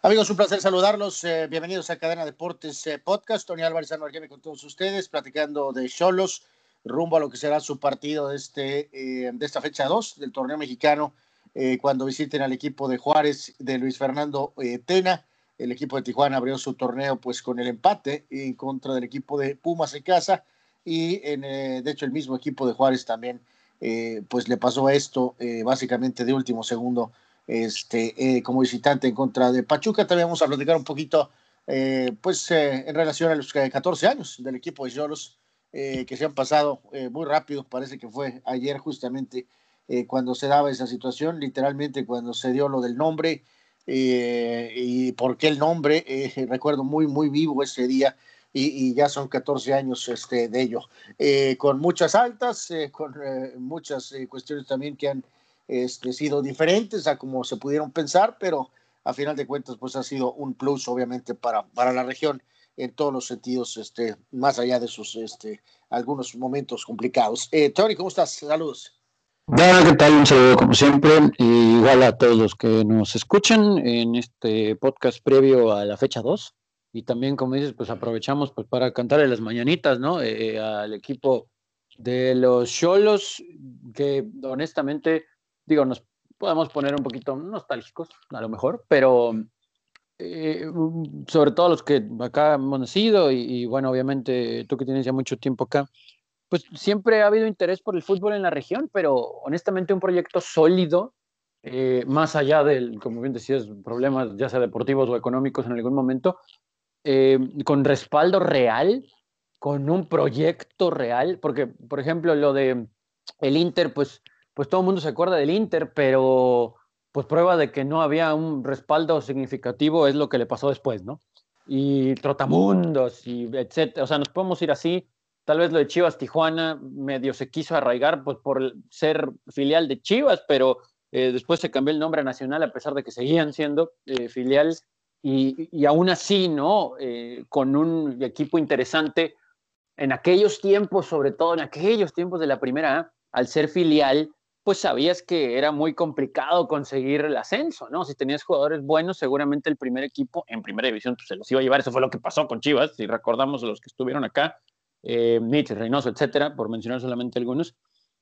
Amigos, un placer saludarlos. Eh, bienvenidos a Cadena Deportes eh, Podcast. Tony Álvarez Arqueme con todos ustedes, platicando de Cholos, rumbo a lo que será su partido de, este, eh, de esta fecha 2 del torneo mexicano, cuando visiten al equipo de Juárez de Luis Fernando Tena. El equipo de Tijuana abrió su torneo pues con el empate en contra del equipo de Pumas en casa y en, de hecho el mismo equipo de Juárez también pues le pasó esto básicamente de último segundo este, eh, como visitante en contra de Pachuca. También vamos a platicar un poquito, eh, pues, eh, en relación a los 14 años del equipo de Cholos, que se han pasado muy rápido. Parece que fue ayer justamente cuando se daba esa situación, literalmente cuando se dio lo del nombre. y por qué el nombre, recuerdo muy, muy vivo ese día. Y, ya son 14 años este, de ello, con muchas altas, con muchas cuestiones también que han este, sido diferentes a como se pudieron pensar, pero a final de cuentas pues ha sido un plus obviamente para, para la región en todos los sentidos, este, más allá de sus este, algunos momentos complicados. Eh, Tony, ¿cómo estás? Saludos. Bueno, ¿qué tal? Un saludo como siempre, y igual a todos los que nos escuchan en este podcast previo a la fecha 2. Y también, como dices, pues aprovechamos pues, para cantarle las mañanitas, ¿no? Eh, al equipo de los Cholos, que honestamente digo, nos podemos poner un poquito nostálgicos, a lo mejor, pero eh, sobre todo los que acá hemos nacido y, bueno, obviamente tú que tienes ya mucho tiempo acá, pues siempre ha habido interés por el fútbol en la región, pero honestamente un proyecto sólido, eh, más allá del, como bien decías, problemas ya sea deportivos o económicos en algún momento, eh, con respaldo real, con un proyecto real, porque, por ejemplo, lo de el Inter, pues pues todo el mundo se acuerda del Inter, pero pues prueba de que no había un respaldo significativo es lo que le pasó después, ¿no? Y Trotamundos y etcétera, o sea, nos podemos ir así. Tal vez lo de Chivas Tijuana medio se quiso arraigar pues por ser filial de Chivas, pero eh, después se cambió el nombre a Nacional a pesar de que seguían siendo eh, filial y, y, aún así, ¿no? Eh, con un equipo interesante en aquellos tiempos, sobre todo en aquellos tiempos de la primera al ser filial, pues sabías que era muy complicado conseguir el ascenso, ¿no? Si tenías jugadores buenos, seguramente el primer equipo en primera división pues, se los iba a llevar. Eso fue lo que pasó con Chivas, si recordamos a los que estuvieron acá, eh, Nietzsche, Reynoso, etcétera, por mencionar solamente algunos.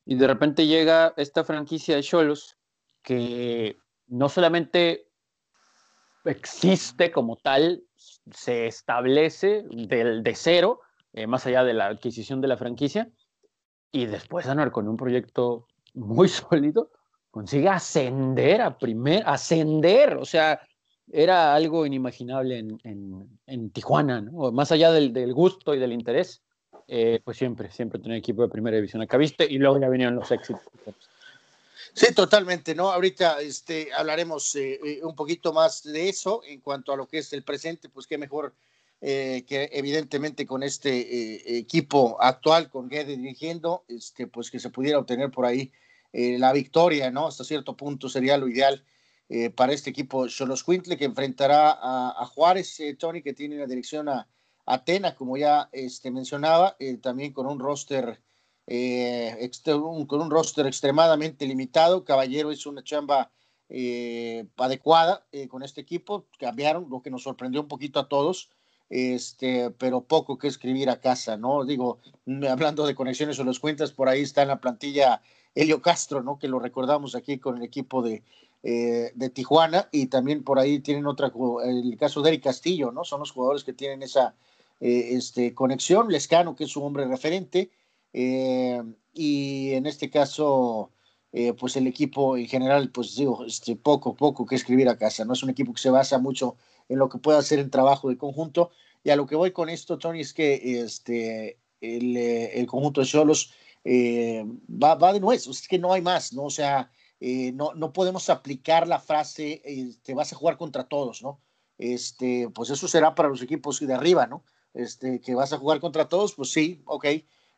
Y de repente llega esta franquicia de Cholos que no solamente existe como tal, se establece del, de cero, eh, más allá de la adquisición de la franquicia, y después Anuar con un proyecto muy sólido, consigue ascender a primer, ascender, o sea, era algo inimaginable en, en, Tijuana, ¿no? Más allá del, del, gusto y del interés, eh, pues siempre, siempre tener equipo de primera división acá viste y luego ya vinieron los éxitos. Sí, totalmente, ¿no? Ahorita este, hablaremos eh, eh, un poquito más de eso en cuanto a lo que es el presente, pues qué mejor que evidentemente con este equipo actual, con Guede dirigiendo, este, pues que se pudiera obtener por ahí eh, la victoria, ¿no? Hasta cierto punto sería lo ideal eh, para este equipo Cholos Quintle, que enfrentará a, Juárez, eh, Tony, que tiene la dirección a Atena, como ya este, mencionaba, también con un roster con un roster extremadamente limitado. Caballero hizo una chamba adecuada con este equipo, cambiaron, lo que nos sorprendió un poquito a todos. Este, pero poco que escribir a casa, ¿no? Digo, hablando de conexiones o los cuentas, por ahí está en la plantilla Helio Castro, ¿no? Que lo recordamos aquí con el equipo de, eh, de Tijuana y también por ahí tienen otra, el caso de Eric Castillo, ¿no? Son los jugadores que tienen esa eh, este, conexión, Lescano, que es su hombre referente, eh, y en este caso, pues el equipo en general, pues digo, este, poco, poco que escribir a casa, ¿no? Es un equipo que se basa mucho en lo que puede hacer en trabajo de conjunto, y a lo que voy con esto, Tony, es que este, el, el conjunto de Cholos eh, va, va de nuevo, es que no hay más, ¿no? O sea, eh, no, no podemos aplicar la frase, eh, te vas a jugar contra todos, ¿no? Este, pues eso será para los equipos de arriba, ¿no? Este, que vas a jugar contra todos, pues sí, ok,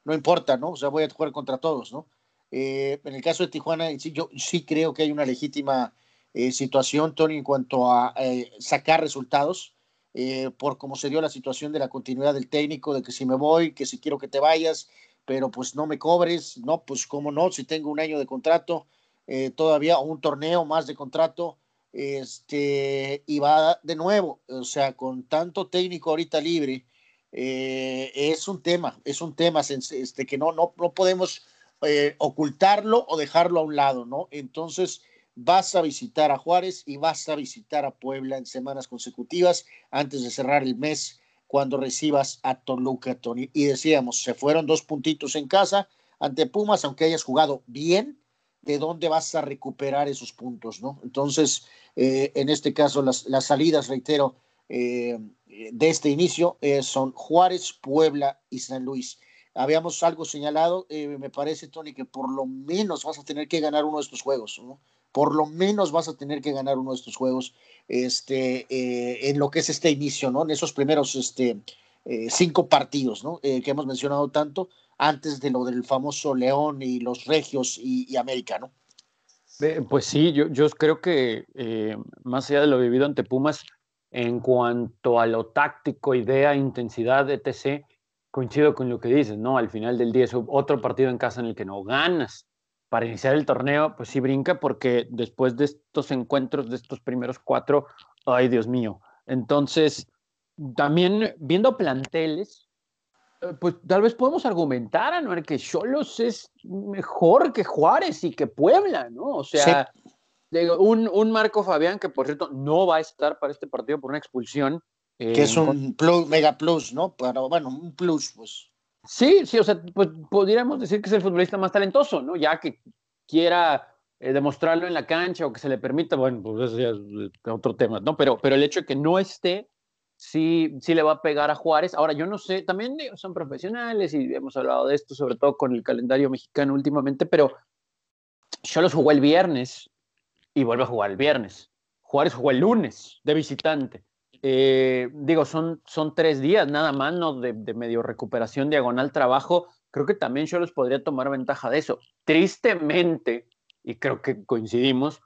no importa, ¿no? O sea, voy a jugar contra todos, ¿no? en el caso de Tijuana, sí, yo sí creo que hay una legítima situación, Tony, en cuanto a sacar resultados, por cómo se dio la situación de la continuidad del técnico, de que si me voy, que si quiero que te vayas, pero pues no me cobres, no, pues cómo no, si tengo un año de contrato, eh, todavía un torneo más de contrato, este, y va de nuevo, o sea, con tanto técnico ahorita libre, eh, es un tema, es un tema este, que no, no, no podemos eh, ocultarlo o dejarlo a un lado, ¿no? Entonces, vas a visitar a Juárez y vas a visitar a Puebla en semanas consecutivas antes de cerrar el mes cuando recibas a Toluca, Tony. Y decíamos, se fueron dos puntitos en casa ante Pumas, aunque hayas jugado bien, ¿de dónde vas a recuperar esos puntos, no? Entonces, eh, en este caso, las, las salidas, reitero, eh, de este inicio eh, son Juárez, Puebla y San Luis. Habíamos algo señalado, me parece, Tony, que por lo menos vas a tener que ganar uno de estos juegos, ¿no? Por lo menos vas a tener que ganar uno de estos juegos este, en lo que es este inicio, ¿no? En esos primeros este, cinco partidos, ¿no? que hemos mencionado tanto antes de lo del famoso León y los Regios y, América, ¿no? Pues sí, yo, yo creo que eh, más allá de lo vivido ante Pumas, en cuanto a lo táctico, idea, intensidad, etc., coincido con lo que dices, ¿no? Al final del día es otro partido en casa en el que no ganas. Para iniciar el torneo, pues sí brinca porque después de estos encuentros, de estos primeros cuatro, ay Dios mío. Entonces, también viendo planteles, eh, pues tal vez podemos argumentar, Anuar, que Cholos es mejor que Juárez y que Puebla, ¿no? O sea, un, un, Marco Fabián que, por cierto, no va a estar para este partido por una expulsión. que es un plus, mega plus, ¿no? Pero bueno, un plus, pues. Sí, sí, o sea, pues podríamos decir que es el futbolista más talentoso, ¿no? Ya que quiera eh, demostrarlo en la cancha o que se le permita, bueno, pues eso es otro tema, ¿no? Pero, pero el hecho de que no esté sí, sí le va a pegar a Juárez. Ahora, yo no sé, también son profesionales y hemos hablado de esto, sobre todo con el calendario mexicano últimamente, pero los jugó el viernes y vuelve a jugar el viernes. Juárez jugó el lunes de visitante. Eh, digo, son, son tres días nada más, ¿no? De, medio recuperación, diagonal trabajo. Creo que también Cholos podría tomar ventaja de eso. Tristemente, y creo que coincidimos,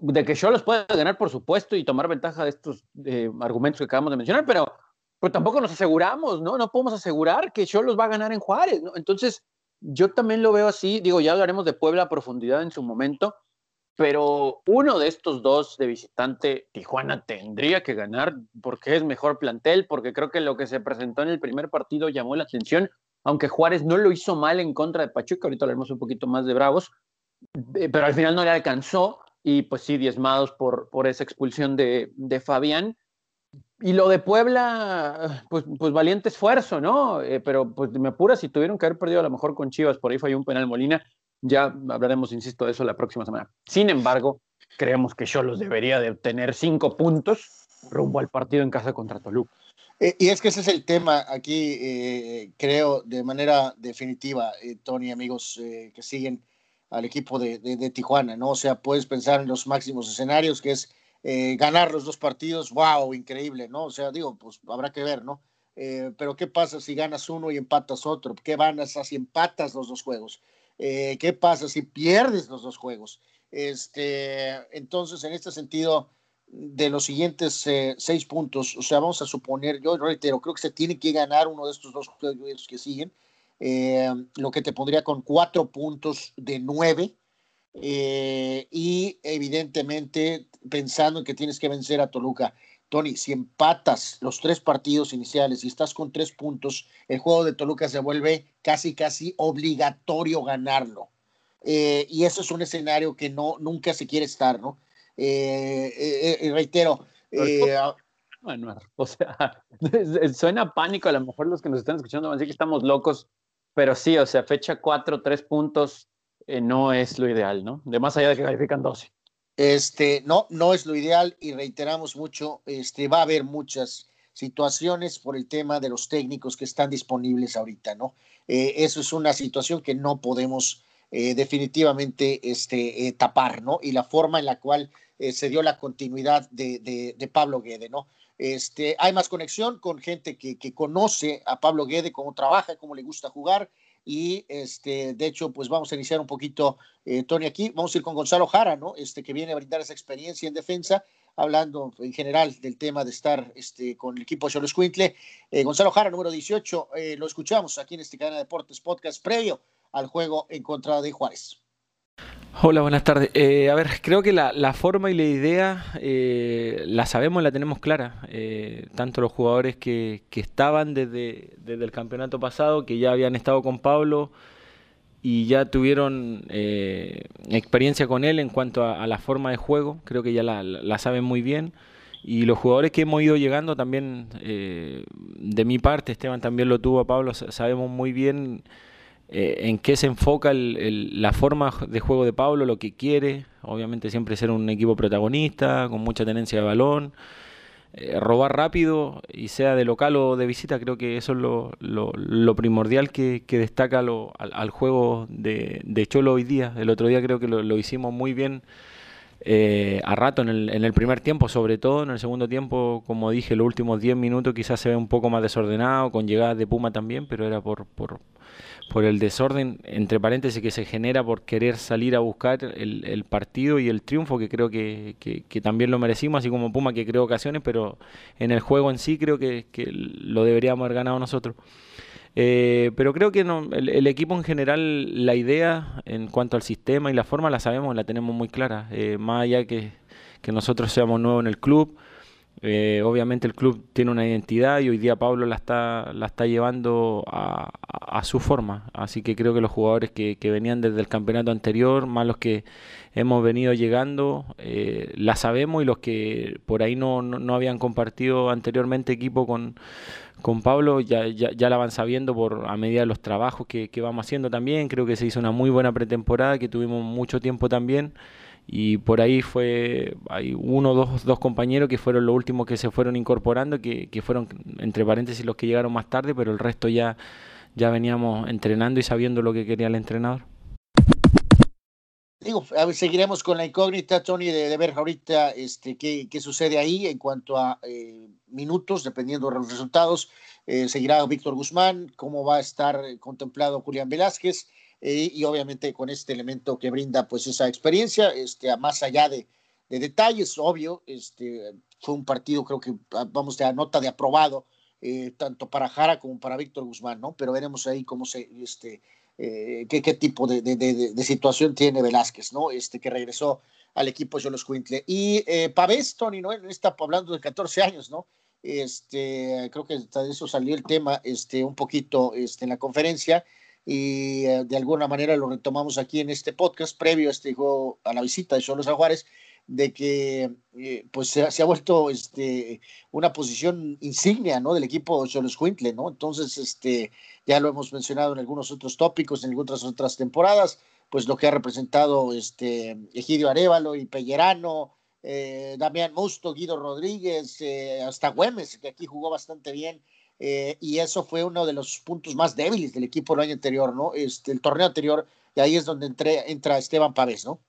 de que los puede ganar, por supuesto, y tomar ventaja de estos eh, argumentos que acabamos de mencionar, pero pues tampoco nos aseguramos, ¿no? No podemos asegurar que los va a ganar en Juárez. Entonces, yo también lo veo así, digo, ya hablaremos de Puebla a profundidad en su momento, pero uno de estos dos de visitante, Tijuana tendría que ganar porque es mejor plantel, porque creo que lo que se presentó en el primer partido llamó la atención, aunque Juárez no lo hizo mal en contra de Pachuca, ahorita hablaremos un poquito más de Bravos, eh, pero al final no le alcanzó y pues sí, diezmados por, por esa expulsión de, de Fabián. Y lo de Puebla, pues, pues valiente esfuerzo, ¿no? Eh, pero pues me apura si tuvieron que haber perdido a lo mejor con Chivas, por ahí fue un penal Molina, ya hablaremos, insisto, de eso la próxima semana. Sin embargo, creemos que Cholos debería de obtener cinco puntos rumbo al partido en casa contra Toluca. Eh, y es que ese es el tema aquí, eh, creo, de manera definitiva, Tony, amigos que siguen al equipo de, Tijuana, ¿no? O sea, puedes pensar en los máximos escenarios, que es eh, ganar los dos partidos, wow, increíble, ¿no? O sea, digo, pues habrá que ver, ¿no? Eh, pero ¿qué pasa si ganas uno y empatas otro? ¿Qué pasa si empatas los dos juegos? Eh, ¿Qué pasa si pierdes los dos juegos? Este, entonces, en este sentido, de los siguientes seis puntos, o sea, vamos a suponer, yo reitero, creo que se tiene que ganar uno de estos dos juegos que siguen, eh, lo que te pondría con cuatro puntos de nueve. Eh, y evidentemente pensando en que tienes que vencer a Toluca. Tony, si empatas los tres partidos iniciales y estás con tres puntos, el juego de Toluca se vuelve casi, casi obligatorio ganarlo. Eh, y eso es un escenario que no, nunca se quiere estar, ¿no? reitero. o sea, suena pánico, a lo mejor los que nos están escuchando van a decir que estamos locos, pero sí, o sea, fecha 4, 3 puntos eh, no es lo ideal, ¿no? De más allá de que califican 12. Este, no, no es lo ideal y reiteramos mucho, este, va a haber muchas situaciones por el tema de los técnicos que están disponibles ahorita, ¿no? Eh, eso es una situación que no podemos eh, definitivamente este, tapar, ¿no? Y la forma en la cual se dio la continuidad de, de, de Pablo Guede, ¿no? Este, hay más conexión con gente que, conoce a Pablo Guede, cómo trabaja, cómo le gusta jugar. Y este, de hecho, pues vamos a iniciar un poquito, eh, Tony, aquí. Vamos a ir con Gonzalo Jara, ¿no? Este, que viene a brindar esa experiencia en defensa, hablando en general del tema de estar este, con el equipo de Cholos Quintle. Eh, Gonzalo Jara, número 18, eh, lo escuchamos aquí en este canal de Deportes Podcast previo al juego en contra de Juárez. Hola, buenas tardes. Eh, a ver, creo que la, forma y la idea eh, la sabemos, la tenemos clara. Eh, tanto los jugadores que, estaban desde, desde, el campeonato pasado, que ya habían estado con Pablo y ya tuvieron experiencia con él en cuanto a, la forma de juego, creo que ya la, la, saben muy bien. Y los jugadores que hemos ido llegando también, de mi parte, Esteban también lo tuvo a Pablo, sabemos muy bien eh, en qué se enfoca la forma de juego de Pablo, lo que quiere, obviamente siempre ser un equipo protagonista, con mucha tenencia de balón, eh, robar rápido y sea de local o de visita, creo que eso es lo, primordial que, destaca al, juego de, Cholo hoy día. El otro día creo que lo, hicimos muy bien. Eh, a rato en el, primer tiempo, sobre todo en el segundo tiempo, como dije, los últimos 10 minutos quizás se ve un poco más desordenado, con llegadas de Puma también, pero era por, por el desorden, entre paréntesis, que se genera por querer salir a buscar el, partido y el triunfo, que creo que, también lo merecimos, así como Puma que creó ocasiones, pero en el juego en sí creo que, lo deberíamos haber ganado nosotros. Eh, pero creo que el, equipo en general, la idea en cuanto al sistema y la forma la sabemos, la tenemos muy clara, eh, más allá que, que nosotros seamos nuevos en el club. Eh, obviamente el club tiene una identidad y hoy día Pablo la está, la está llevando a, su forma. Así que creo que los jugadores que, venían desde el campeonato anterior, más los que hemos venido llegando, eh, la sabemos y los que por ahí no, no, habían compartido anteriormente equipo con, con Pablo ya, ya, ya, la van sabiendo por a medida de los trabajos que, que vamos haciendo también. Creo que se hizo una muy buena pretemporada, que tuvimos mucho tiempo también y por ahí fue, hay uno o dos, dos compañeros que fueron los últimos que se fueron incorporando, que, que, fueron entre paréntesis los que llegaron más tarde, pero el resto ya, ya veníamos entrenando y sabiendo lo que quería el entrenador. Digo, seguiremos con la incógnita, Tony, de, ver ahorita este, qué, qué, sucede ahí en cuanto a eh, minutos, dependiendo de los resultados. Eh, seguirá Víctor Guzmán, cómo va a estar contemplado Julián Velázquez. Eh, y obviamente con este elemento que brinda pues esa experiencia, este, más allá de, de detalles, obvio, este, fue un partido creo que ah, vamos de nota de aprobado, eh, tanto para Jara como para Víctor Guzmán, ¿no? Pero veremos ahí cómo se, este, eh, qué, qué, tipo de, de, de, situación tiene Velázquez, ¿no? Este que regresó al equipo de los Quintle. Y eh, Pavés, Tony, ¿no? Está hablando de 14 años, ¿no? Este, creo que de eso salió el tema, este, un poquito, este, en la conferencia y eh, de alguna manera lo retomamos aquí en este podcast previo a este juego, a la visita de Solos a Juárez, de que eh, pues se, ha vuelto este, una posición insignia ¿no? del equipo Solos Quintle, ¿no? Entonces, este, ya lo hemos mencionado en algunos otros tópicos, en algunas otras temporadas, pues lo que ha representado este, Egidio Arevalo y Pellerano, eh, Damián Musto, Guido Rodríguez, hasta Güemes, que aquí jugó bastante bien eh, y eso fue uno de los puntos más débiles del equipo el año anterior, ¿no? Este, el torneo anterior, y ahí es donde entré, entra Esteban Pávez, ¿no?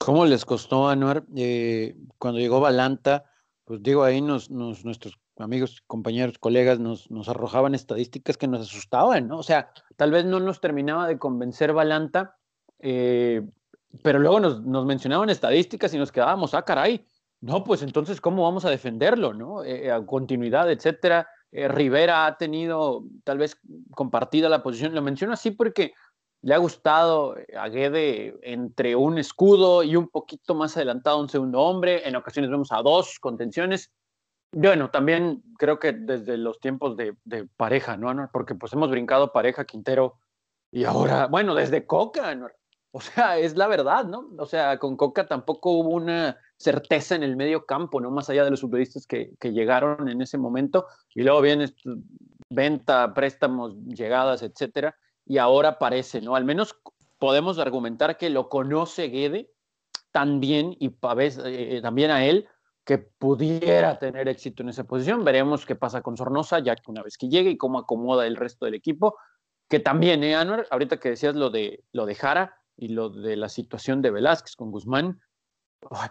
¿Cómo les costó, Anuar, eh, cuando llegó Balanta? Pues digo, ahí nos, nuestros amigos, compañeros, colegas nos, nos arrojaban estadísticas que nos asustaban, ¿no? O sea, tal vez no nos terminaba de convencer Balanta, eh, pero luego nos, nos, mencionaban estadísticas y nos quedábamos, ah, caray, no, pues entonces, ¿cómo vamos a defenderlo, no? continuidad, etcétera. Eh, Rivera ha tenido tal vez compartida la posición. Lo menciono así porque le ha gustado a Guede entre un escudo y un poquito más adelantado un segundo hombre. En ocasiones vemos a dos contenciones. Bueno, también creo que desde los tiempos de, pareja, ¿no? Porque pues hemos brincado pareja Quintero y ahora, bueno, desde Coca, ¿no? O sea, es la verdad, ¿no? O sea, con Coca tampoco hubo una certeza en el medio campo, ¿no? Más allá de los futbolistas que, llegaron en ese momento. Y luego viene venta, préstamos, llegadas, etcétera. Y ahora parece, ¿no? Al menos podemos argumentar que lo conoce Guede tan bien y eh, también a él que pudiera tener éxito en esa posición. Veremos qué pasa con Sornosa ya que una vez que llegue y cómo acomoda el resto del equipo. Que también, ¿eh, Anuar? Ahorita que decías lo de, lo de Jara, y lo de la situación de Velázquez con Guzmán,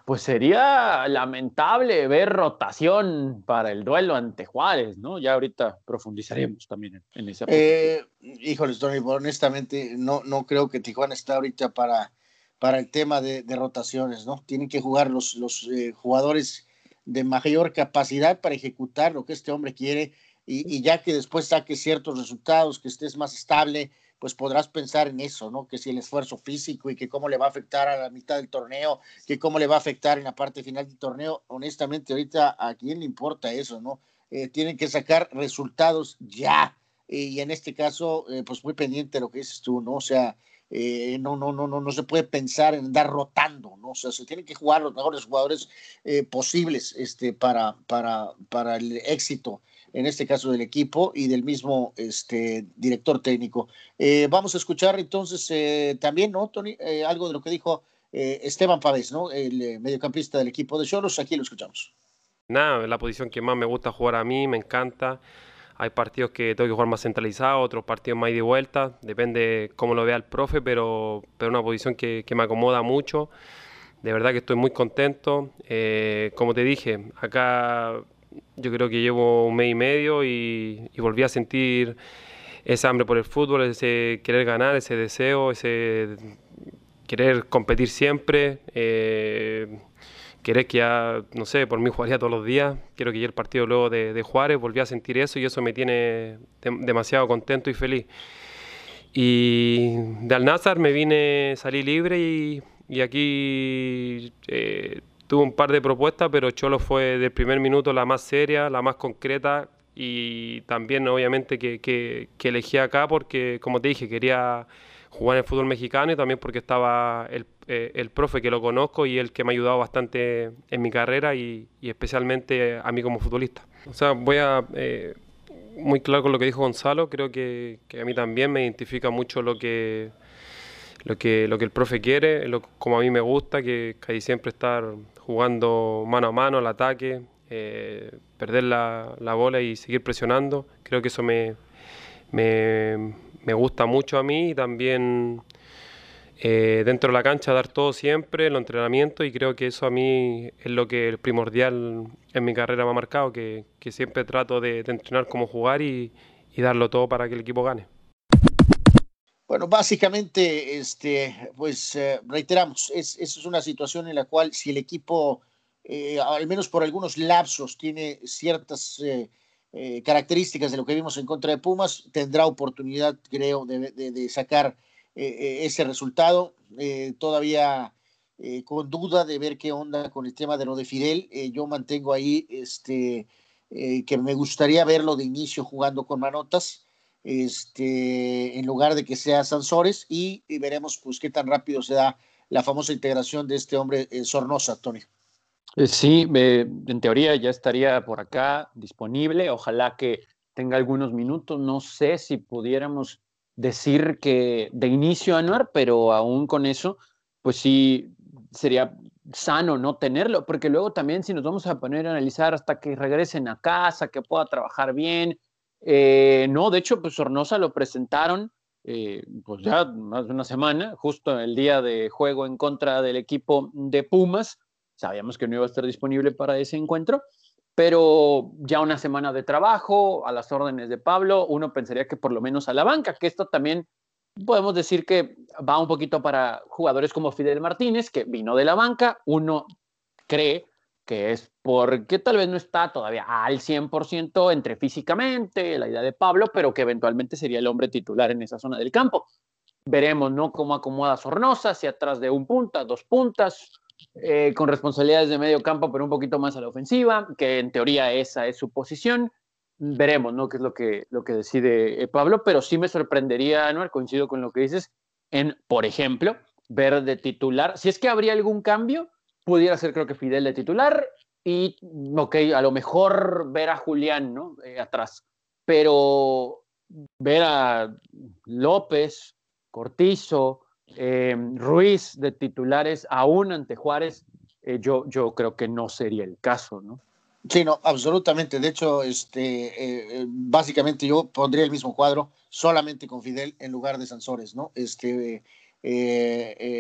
pues sería lamentable ver rotación para el duelo ante Juárez, ¿no? Ya ahorita profundizaremos también en, esa. Eh, híjole, Tony, honestamente no, no creo que Tijuana está ahorita para, para el tema de, rotaciones, ¿no? Tienen que jugar los, los eh, jugadores de mayor capacidad para ejecutar lo que este hombre quiere y, y, ya que después saque ciertos resultados, que estés más estable, pues podrás pensar en eso, ¿no? Que si el esfuerzo físico y que cómo le va a afectar a la mitad del torneo, que cómo le va a afectar en la parte final del torneo. Honestamente, ahorita a quién le importa eso, ¿no? Eh, tienen que sacar resultados ya. Y en este caso, eh, pues muy pendiente de lo que dices tú, ¿no? O sea, eh, no, no, no, no, no se puede pensar en andar rotando, ¿no? O sea, se tienen que jugar los mejores jugadores posibles este, para, para, para el éxito en este caso del equipo y del mismo este, director técnico. Eh, vamos a escuchar entonces eh, también, ¿no, Tony? Eh, algo de lo que dijo Esteban Pavés, ¿no? El mediocampista del equipo de Cholos. Aquí lo escuchamos. Nada, es la posición que más me gusta jugar a mí, me encanta. Hay partidos que tengo que jugar más centralizado, otros partidos más de vuelta, depende cómo lo vea el profe, pero, pero una posición que, que me acomoda mucho. De verdad que estoy muy contento. como te dije, acá yo creo que llevo un mes y medio y, volví a sentir ese hambre por el fútbol, ese querer ganar, ese deseo, ese querer competir siempre, eh, querer que ya, no sé, por mí jugaría todos los días, quiero que el partido luego de, de Juárez, volví a sentir eso y eso me tiene demasiado contento y feliz. Y de Al-Nazar me vine, salí libre y, aquí... Eh, tuvo un par de propuestas, pero Cholo fue del primer minuto la más seria, la más concreta y también obviamente que, que, elegí acá porque, como te dije, quería jugar en el fútbol mexicano y también porque estaba el, eh, el profe que lo conozco y el que me ha ayudado bastante en mi carrera y, especialmente a mí como futbolista. O sea, voy a... Eh, muy claro con lo que dijo Gonzalo, creo que, que a mí también me identifica mucho lo que lo que, lo que el profe quiere, lo, como a mí me gusta, que casi siempre estar jugando mano a mano al ataque, eh, perder la, la, bola y seguir presionando. Creo que eso me, me, me gusta mucho a mí y también eh, dentro de la cancha dar todo siempre, los entrenamientos y creo que eso a mí es lo que el primordial en mi carrera me ha marcado, que, que siempre trato de, de entrenar como jugar y, y darlo todo para que el equipo gane. Bueno, básicamente, este, pues eh, reiteramos, es, es una situación en la cual si el equipo, eh, al menos por algunos lapsos, tiene ciertas eh, características de lo que vimos en contra de Pumas, tendrá oportunidad, creo, de, de, sacar ese resultado. todavía con duda de ver qué onda con el tema de lo de Fidel, yo mantengo ahí este, que me gustaría verlo de inicio jugando con manotas este, en lugar de que sea Sansores y, veremos pues qué tan rápido se da la famosa integración de este hombre eh, Sornosa, Tony. Eh, sí, en teoría ya estaría por acá disponible. Ojalá que tenga algunos minutos. No sé si pudiéramos decir que de inicio Anuar, pero aún con eso, pues sí sería sano no tenerlo, porque luego también si nos vamos a poner a analizar hasta que regresen a casa, que pueda trabajar bien, eh, no, de hecho, pues Sornosa lo presentaron eh, pues ya más de una semana, justo el día de juego en contra del equipo de Pumas. Sabíamos que no iba a estar disponible para ese encuentro, pero ya una semana de trabajo a las órdenes de Pablo, uno pensaría que por lo menos a la banca, que esto también podemos decir que va un poquito para jugadores como Fidel Martínez, que vino de la banca, uno cree que es porque tal vez no está todavía al 100% entre físicamente, la idea de Pablo, pero que eventualmente sería el hombre titular en esa zona del campo. Veremos, ¿no? Cómo acomoda Sornosa, si atrás de un punta, dos puntas, eh, con responsabilidades de medio campo, pero un poquito más a la ofensiva, que en teoría esa es su posición. Veremos, ¿no? Qué es lo que, lo que decide eh, Pablo, pero sí me sorprendería, ¿no? Coincido con lo que dices, en, por ejemplo, ver de titular, si es que habría algún cambio, pudiera ser creo que Fidel de titular y, ok, a lo mejor ver a Julián, ¿no? Eh, atrás, pero ver a López, Cortizo, eh, Ruiz de titulares aún ante Juárez, eh, yo, yo creo que no sería el caso, ¿no? Sí, no, absolutamente. De hecho, este, básicamente yo pondría el mismo cuadro solamente con Fidel en lugar de Sansores, ¿no? Este,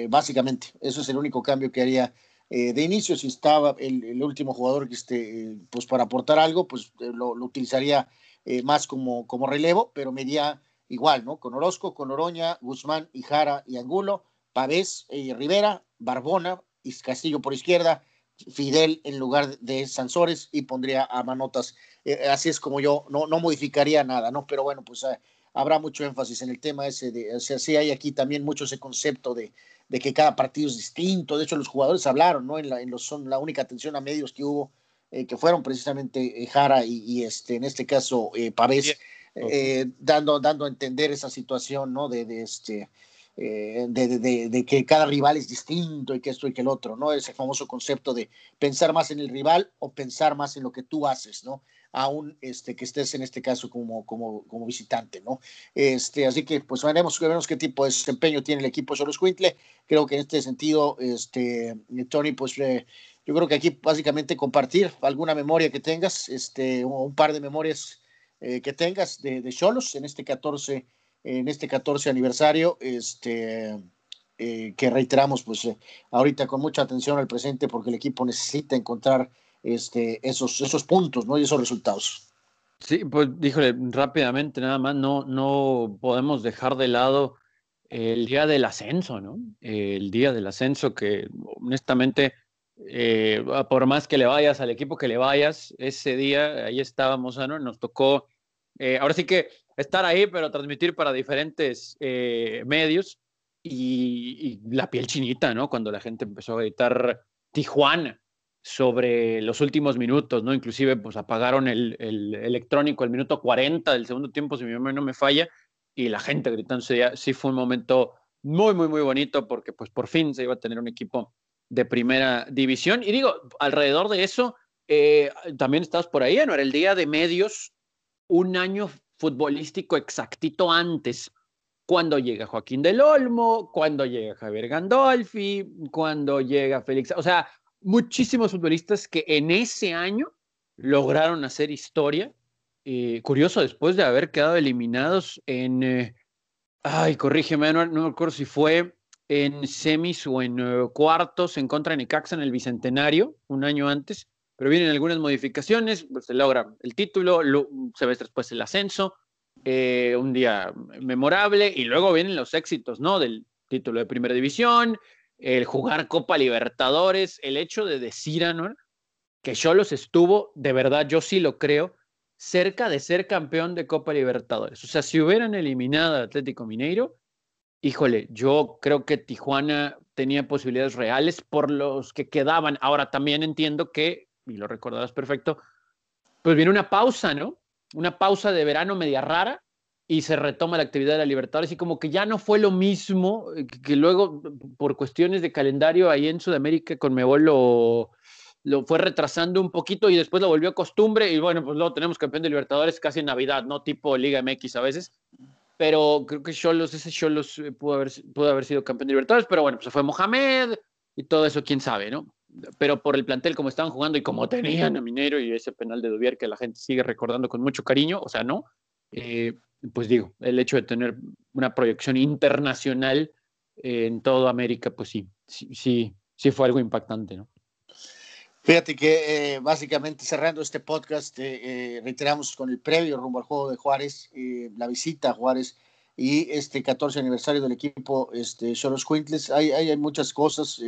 básicamente, eso es el único cambio que haría eh, de inicio, si estaba el, último jugador que esté, pues para aportar algo, pues eh, lo, utilizaría eh, más como, como relevo, pero media igual, ¿no? Con Orozco, con Oroña, Guzmán, Ijara y Angulo, Pavés y Rivera, Barbona y Castillo por izquierda, Fidel en lugar de Sansores y pondría a Manotas. así es como yo no, no modificaría nada, ¿no? Pero bueno, pues habrá mucho énfasis en el tema ese de, o sea, sí hay aquí también mucho ese concepto de, de que cada partido es distinto. De hecho, los jugadores hablaron, ¿no? En la, en los, son la única atención a medios que hubo, eh, que fueron precisamente eh, Jara y, y, este, en este caso, eh, Pavés, eh, dando, dando a entender esa situación, ¿no? De, de este, eh, de, que cada rival es distinto y que esto y que el otro, ¿no? Ese famoso concepto de pensar más en el rival o pensar más en lo que tú haces, ¿no? Aún este, que estés en este caso como, como, como visitante, ¿no? Este, así que pues veremos, veremos qué tipo de desempeño tiene el equipo Soros Quintle. Creo que en este sentido, este, Tony, pues eh, yo creo que aquí básicamente compartir alguna memoria que tengas, este, un par de memorias eh, que tengas de Cholos en este 14 en este 14 aniversario, este, eh, que reiteramos, pues eh, ahorita con mucha atención al presente, porque el equipo necesita encontrar este, esos, esos puntos ¿no? y esos resultados. Sí, pues díjole rápidamente, nada más, no, no podemos dejar de lado el día del ascenso, ¿no? El día del ascenso que honestamente, eh, por más que le vayas al equipo que le vayas, ese día ahí estábamos, ¿no? Nos tocó, ahora sí que estar ahí, pero transmitir para diferentes eh, medios y, la piel chinita, ¿no? Cuando la gente empezó a gritar Tijuana sobre los últimos minutos, ¿no? Inclusive, pues apagaron el, el electrónico el minuto 40 del segundo tiempo, si mi memoria no me falla, y la gente gritando, sí fue un momento muy, muy, muy bonito porque pues por fin se iba a tener un equipo de primera división. Y digo, alrededor de eso, eh, también estabas por ahí, ¿no? Era el día de medios, un año futbolístico exactito antes, cuando llega Joaquín del Olmo, cuando llega Javier Gandolfi, cuando llega Félix, o sea, muchísimos futbolistas que en ese año lograron hacer historia. Eh, curioso, después de haber quedado eliminados en, eh, ay, corrígeme, no, no me acuerdo si fue en semis o en uh, cuartos en contra de Necaxa en el Bicentenario, un año antes, pero vienen algunas modificaciones, pues se logra el título, lo, se ve después el ascenso, eh, un día memorable, y luego vienen los éxitos, ¿no? Del título de primera división, el jugar Copa Libertadores, el hecho de decir, ¿no? Que Cholos estuvo, de verdad, yo sí lo creo, cerca de ser campeón de Copa Libertadores. O sea, si hubieran eliminado al Atlético Mineiro, híjole, yo creo que Tijuana tenía posibilidades reales por los que quedaban. Ahora también entiendo que y lo recordarás perfecto, pues viene una pausa, ¿no? Una pausa de verano media rara y se retoma la actividad de la Libertadores y como que ya no fue lo mismo, eh, que, luego por cuestiones de calendario ahí en Sudamérica con Mebol lo, lo fue retrasando un poquito y después lo volvió costumbre y bueno, pues luego tenemos campeón de Libertadores casi en Navidad, ¿no? Tipo Liga MX a veces. Pero creo que Cholos, ese Cholos eh, pudo haber, haber sido campeón de Libertadores, pero bueno, pues se fue Mohamed y todo eso, quién sabe, ¿no? Pero por el plantel como estaban jugando y como tenían a Minero y ese penal de Dubier que la gente sigue recordando con mucho cariño, o sea, no, eh, pues digo, el hecho de tener una proyección internacional en toda América, pues sí, sí, sí, fue algo impactante, ¿no? Fíjate que eh, básicamente cerrando este podcast, eh, reiteramos con el previo rumbo al juego de Juárez, la visita a Juárez y este 14 aniversario del equipo este, Cholos Quintles. Hay, hay, hay muchas cosas,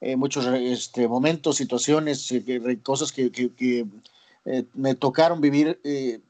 eh, muchos este, momentos, situaciones, eh, cosas que, que, que eh, me tocaron vivir eh,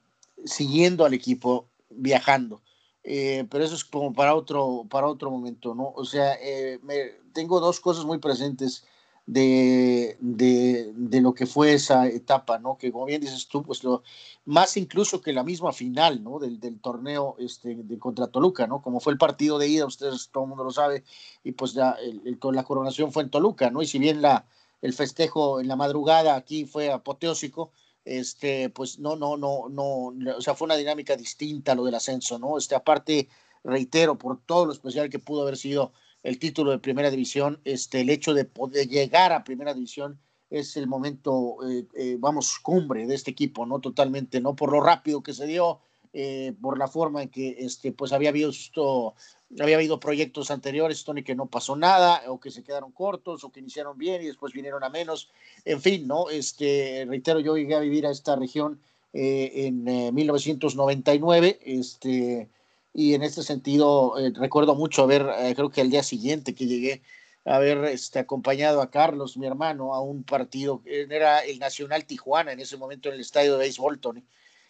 siguiendo al equipo, viajando. pero eso es como para otro, para otro momento, ¿no? O sea, me, tengo dos cosas muy presentes de, de, lo que fue esa etapa, ¿no? Que como bien dices tú, pues lo más incluso que la misma final, ¿no? Del, del torneo este, de contra Toluca, ¿no? Como fue el partido de ida, ustedes todo el mundo lo sabe, y pues ya el, la coronación fue en Toluca, ¿no? Y si bien la, el festejo en la madrugada aquí fue apoteósico, este, pues no, no, no, no, o sea, fue una dinámica distinta lo del ascenso, ¿no? Este, aparte, reitero, por todo lo especial que pudo haber sido el título de primera división, este, el hecho de poder llegar a primera división es el momento, eh, eh, vamos, cumbre de este equipo, ¿no? Totalmente, ¿no? Por lo rápido que se dio, eh, por la forma en que, este, pues había visto, había habido proyectos anteriores, Tony, que no pasó nada, o que se quedaron cortos, o que iniciaron bien y después vinieron a menos, en fin, ¿no? Este, reitero, yo llegué a vivir a esta región en 1999, este, y en este sentido eh, recuerdo mucho haber, eh, creo que el día siguiente que llegué, haber este, acompañado a Carlos, mi hermano, a un partido, era el Nacional Tijuana en ese momento en el estadio de béisbol, Tony.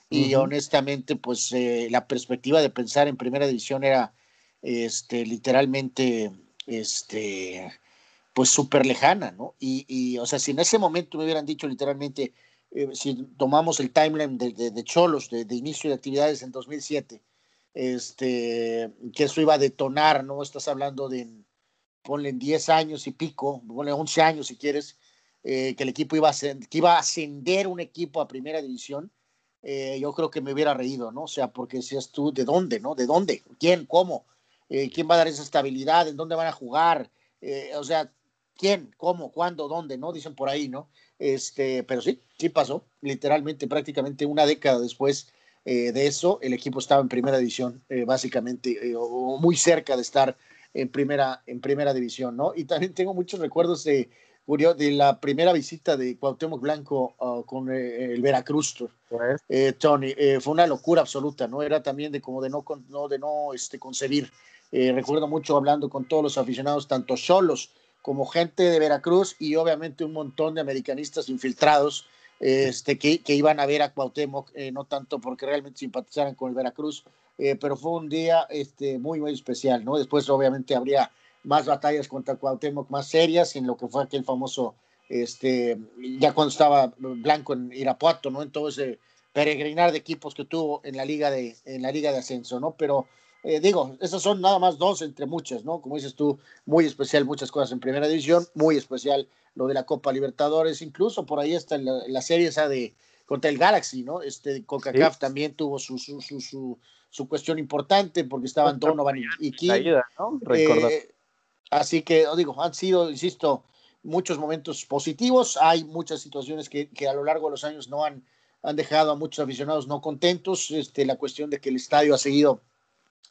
y honestamente, pues eh, la perspectiva de pensar en primera división era este, literalmente, este, pues súper lejana, ¿no? Y, y, o sea, si en ese momento me hubieran dicho literalmente, eh, si tomamos el timeline de, de, Cholos, de, de, inicio de actividades en 2007, este, que eso iba a detonar, ¿no? Estás hablando de, ponle en 10 años y pico, ponle 11 años si quieres, eh, que el equipo iba a, que iba a ascender un equipo a primera división, eh, yo creo que me hubiera reído, ¿no? O sea, porque decías tú, ¿de dónde, no? ¿De dónde? ¿Quién? ¿Cómo? Eh, ¿Quién va a dar esa estabilidad? ¿En dónde van a jugar? o sea, ¿quién? ¿Cómo? ¿Cuándo? ¿Dónde? ¿No? Dicen por ahí, ¿no? Este, pero sí, sí pasó, literalmente, prácticamente una década después de eso, el equipo estaba en primera división, básicamente, o muy cerca de estar en primera, en primera división, ¿no? Y también tengo muchos recuerdos de, de la primera visita de Cuauhtémoc Blanco uh, con eh, el Veracruz, pues. eh, Tony, eh, fue una locura absoluta, ¿no? Era también de como de no, no de no este, concebir. recuerdo mucho hablando con todos los aficionados, tanto solos como gente de Veracruz y obviamente un montón de americanistas infiltrados este, que, iban a ver a Cuauhtémoc, no tanto porque realmente simpatizaran con el Veracruz, pero fue un día este, muy, muy especial, ¿no? Después obviamente habría más batallas contra Cuauhtémoc más serias en lo que fue aquel famoso, este, ya cuando estaba Blanco en Irapuato, ¿no? En todo ese peregrinar de equipos que tuvo en la liga de, en la liga de ascenso, ¿no? Pero eh, digo, esas son nada más dos entre muchas, ¿no? Como dices tú, muy especial muchas cosas en primera división, muy especial lo de la Copa Libertadores, incluso por ahí está la, la serie esa de contra el Galaxy, ¿no? Este CONCACAF también tuvo su, su, su, su, cuestión importante porque estaban Donovan y, y King. ¿no? Eh, Así que, os digo, han sido, insisto, muchos momentos positivos. Hay muchas situaciones que, que, a lo largo de los años no han, han dejado a muchos aficionados no contentos. Este, la cuestión de que el estadio ha seguido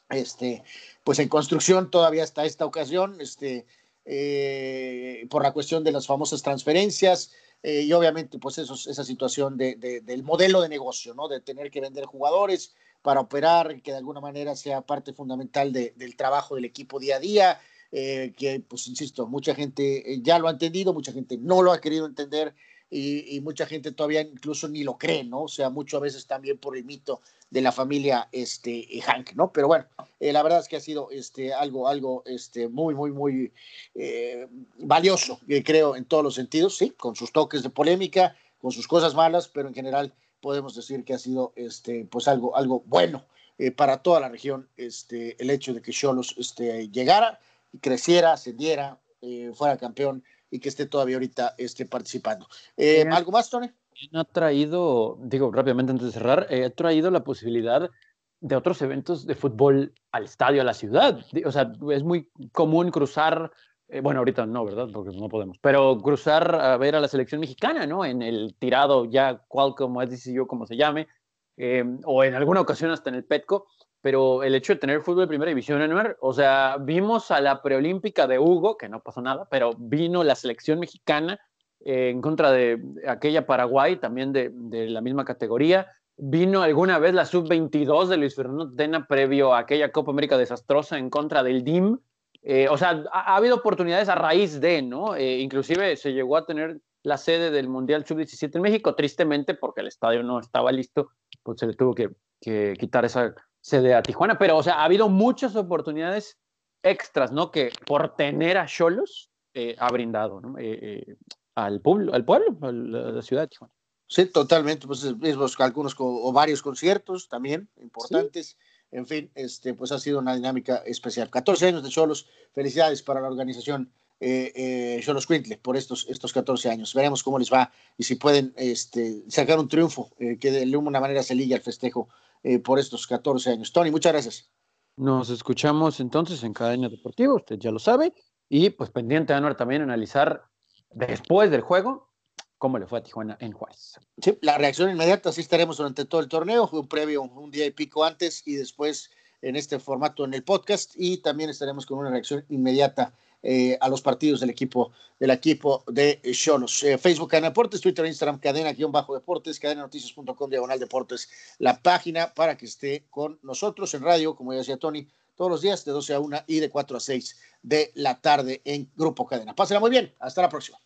este, pues en construcción todavía hasta esta ocasión, este, eh, por la cuestión de las famosas transferencias. Eh, y obviamente, pues esa situación de, de, del modelo de negocio, ¿no? De tener que vender jugadores para operar, que de alguna manera sea parte fundamental de, del trabajo del equipo día a día, eh, que, pues, insisto, mucha gente ya lo ha entendido, mucha gente no lo ha querido entender y, mucha gente todavía incluso ni lo cree, ¿no? O sea, mucho a veces también por el mito de la familia este, Hank, ¿no? Pero bueno, eh, la verdad es que ha sido este, algo, algo este, muy, muy, muy valioso, creo, en todos los sentidos, sí, con sus toques de polémica, con sus cosas malas, pero en general podemos decir que ha sido este, pues algo, algo bueno para toda la región este, el hecho de que Cholos este, llegara creciera, ascendiera, eh, fuera campeón y que esté todavía ahorita esté participando. Eh, ¿Algo más, Tony? Ha traído, digo rápidamente antes de cerrar, eh, ha traído la posibilidad de otros eventos de fútbol al estadio, a la ciudad. O sea, es muy común cruzar, bueno, ahorita no, ¿verdad? Porque no podemos, pero cruzar a ver a la selección mexicana, ¿no? En el tirado ya, cual como es yo como se llame, o en alguna ocasión hasta en el Petco pero el hecho de tener fútbol de primera división, en o sea, vimos a la preolímpica de Hugo, que no pasó nada, pero vino la selección mexicana eh, en contra de aquella Paraguay, también de, de, la misma categoría. Vino alguna vez la sub-22 de Luis Fernando Tena previo a aquella Copa América desastrosa en contra del DIM. Eh, o sea, ha, habido oportunidades a raíz de, ¿no? Eh, inclusive se llegó a tener la sede del Mundial Sub-17 en México, tristemente porque el estadio no estaba listo, pues se le tuvo que quitar esa sede a Tijuana, pero o sea, ha habido muchas oportunidades extras, ¿no? Que por tener a Cholos eh, ha brindado ¿no? eh, eh, al, pueblo, al pueblo, a la ciudad de Tijuana. Sí, totalmente, pues mismos algunos o varios conciertos también importantes. En fin, este, pues ha sido una dinámica especial. 14 años de Cholos, felicidades para la organización Cholos Quintle por estos, estos 14 años. Veremos cómo les va y si pueden este, sacar un triunfo que de alguna manera se ligue al festejo eh, por estos 14 años. Tony, muchas gracias. Nos escuchamos entonces en Cadena Deportiva, usted ya lo sabe, y pues pendiente, Anuar, también analizar después del juego cómo le fue a Tijuana en Juárez. Sí, la reacción inmediata, sí estaremos durante todo el torneo, un previo un día y pico antes y después en este formato en el podcast y también estaremos con una reacción inmediata eh, a los partidos del equipo del equipo de Cholos. Eh, Facebook Cadena Deportes, Twitter, Instagram, cadena-deportes, cadenanoticias.com, diagonal deportes, la página para que esté con nosotros en radio, como ya decía Tony, todos los días de 12 a 1 y de 4 a 6 de la tarde en Grupo Cadena. Pásenla muy bien, hasta la próxima.